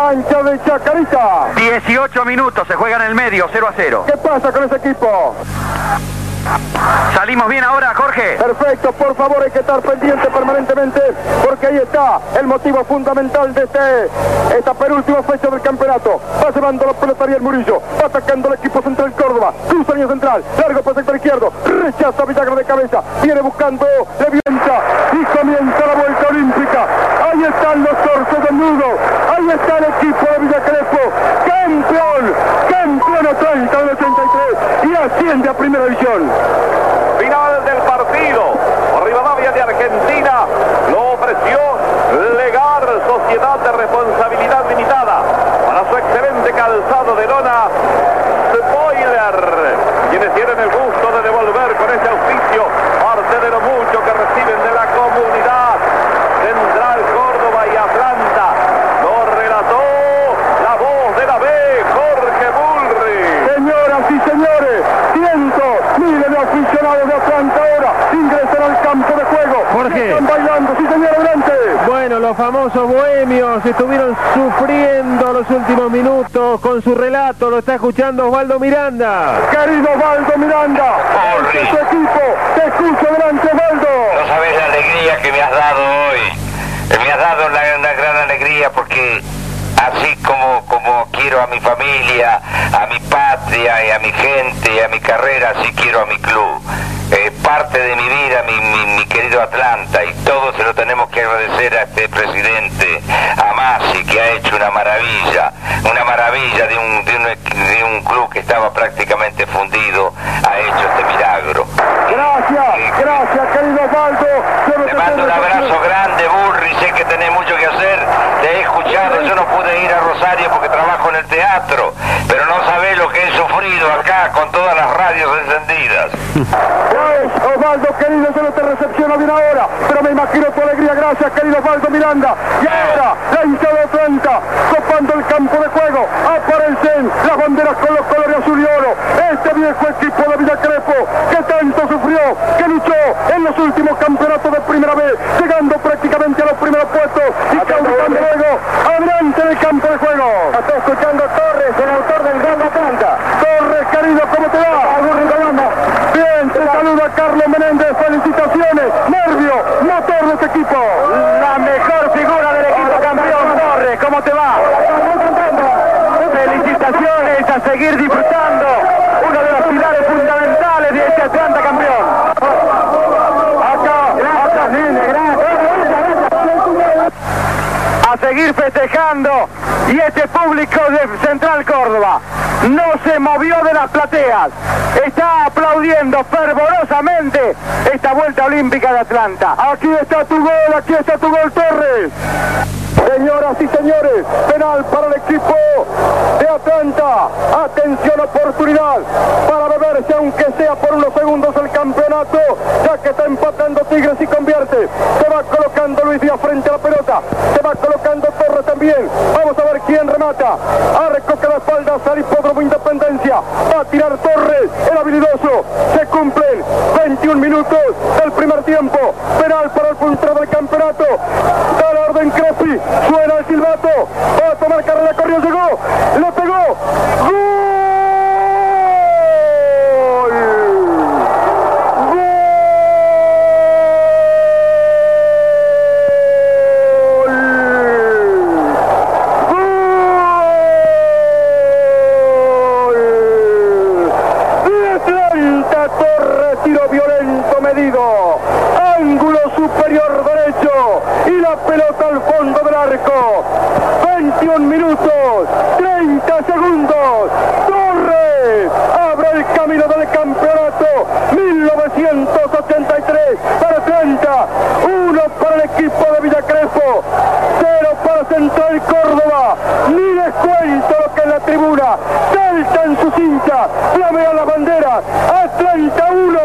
Ancha de Chacarita. 18 minutos, se juega en el medio, 0 a 0. ¿Qué pasa con ese equipo? ¿Salimos bien ahora, Jorge? Perfecto, por favor hay que estar pendiente permanentemente porque ahí está el motivo fundamental de este, esta penúltima fecha del campeonato. Va llevando la pelota el Murillo, va atacando el equipo central Córdoba, cruza línea central, largo para el sector izquierdo, rechaza Villagra de cabeza, viene buscando Levienza y comienza la vuelta olímpica. Ahí están los torsos del nudo, ahí está el equipo de Villa Crespo, campeón, campeón a 30 del 83 y asciende a primera división. Final del partido. Rivadavia de Argentina lo ofreció Legar Sociedad de Responsabilidad Limitada para su excelente calzado de lona Spoiler. Quienes tienen el gusto de devolver con este auspicio parte de lo mucho que reciben de la comunidad. Central Córdoba y Atlanta. Lo relató la voz de la B, Jorge Bulri. Señoras y señores, cientos, miles de aficionados de Atlanta ahora ingresan al campo de juego. Jorge. Están bailando, sí señor, adelante. Bueno, los famosos bohemios estuvieron sufriendo los últimos minutos con su relato, lo está escuchando Osvaldo Miranda. Querido Osvaldo Miranda, es tu equipo, te escucho delante Osvaldo. No sabes la alegría que me has dado hoy. Me has dado una, una gran alegría porque así como, como quiero a mi familia, a mi patria y a mi gente y a mi carrera, así quiero a mi club. Parte de mi vida, mi, mi- mi querido Atlanta, y todo se lo tenemos que agradecer a este presidente, a Masi, que ha hecho una maravilla, una maravilla de un, de un, de un club que estaba prácticamente fundido, ha hecho este milagro. Gracias, gracias querido Osvaldo. Te mando un abrazo grande, Burri. Sé que tenés mucho que hacer. Te he escuchado. Yo no pude ir a Rosario porque trabajo en el teatro. Pero no sufrido acá con todas las radios encendidas. Osvaldo querido, yo no te recepciono bien ahora, pero me imagino tu alegría, gracias querido Osvaldo Miranda. Y ahora, la hinchada de Atlanta, copando el campo de juego, aparecen las banderas con los colores azul y oro. Este viejo equipo de Villa Crespo, que tanto sufrió, que luchó en los últimos campeonatos de primera vez, llegando prácticamente a los primeros puestos y causando luego adelante en el campo de juego. Está escuchando Torres, el autor del gol de Atlanta. Torres, querido, ¿cómo te va? Bien, te saluda Carlos Menéndez, felicitaciones, nervio, motor de este equipo. La mejor figura del equipo campeón, Torres, ¿cómo te va? Felicitaciones a seguir disfrutando, uno de los pilares fundamentales de este Atlanta campeón. Acá, acá. A seguir festejando y este público de Central Córdoba no se movió de las plateas. Está aplaudiendo fervorosamente esta vuelta olímpica de Atlanta. Aquí está tu gol, aquí está tu gol Torres. Señoras y señores, penal para el equipo de Atlanta. Atención, oportunidad para beberse, aunque sea por unos segundos, el campeonato, ya que está empatando Tigres y convierte. Se va colocando Luis Díaz frente a la pelota. Se va colocando Torres también. Vamos a ver quién remata. Arco que la espalda al hipódromo Independencia. Va a tirar Torres, el habilidoso. Se cumplen 21 minutos del primer tiempo. Penal para el puntero del campeonato. Torres, tiro violento medido. Ángulo superior derecho. Y la pelota al fondo del arco. 21 minutos, 30 segundos. Torres abre el camino del campeonato 1983 para Atlanta. Uno para el equipo de Villa Crespo. Cero para Central Córdoba. Ni les cuento lo que es la tribuna. Saltan sus hinchas, flamean las banderas. Atlanta 1,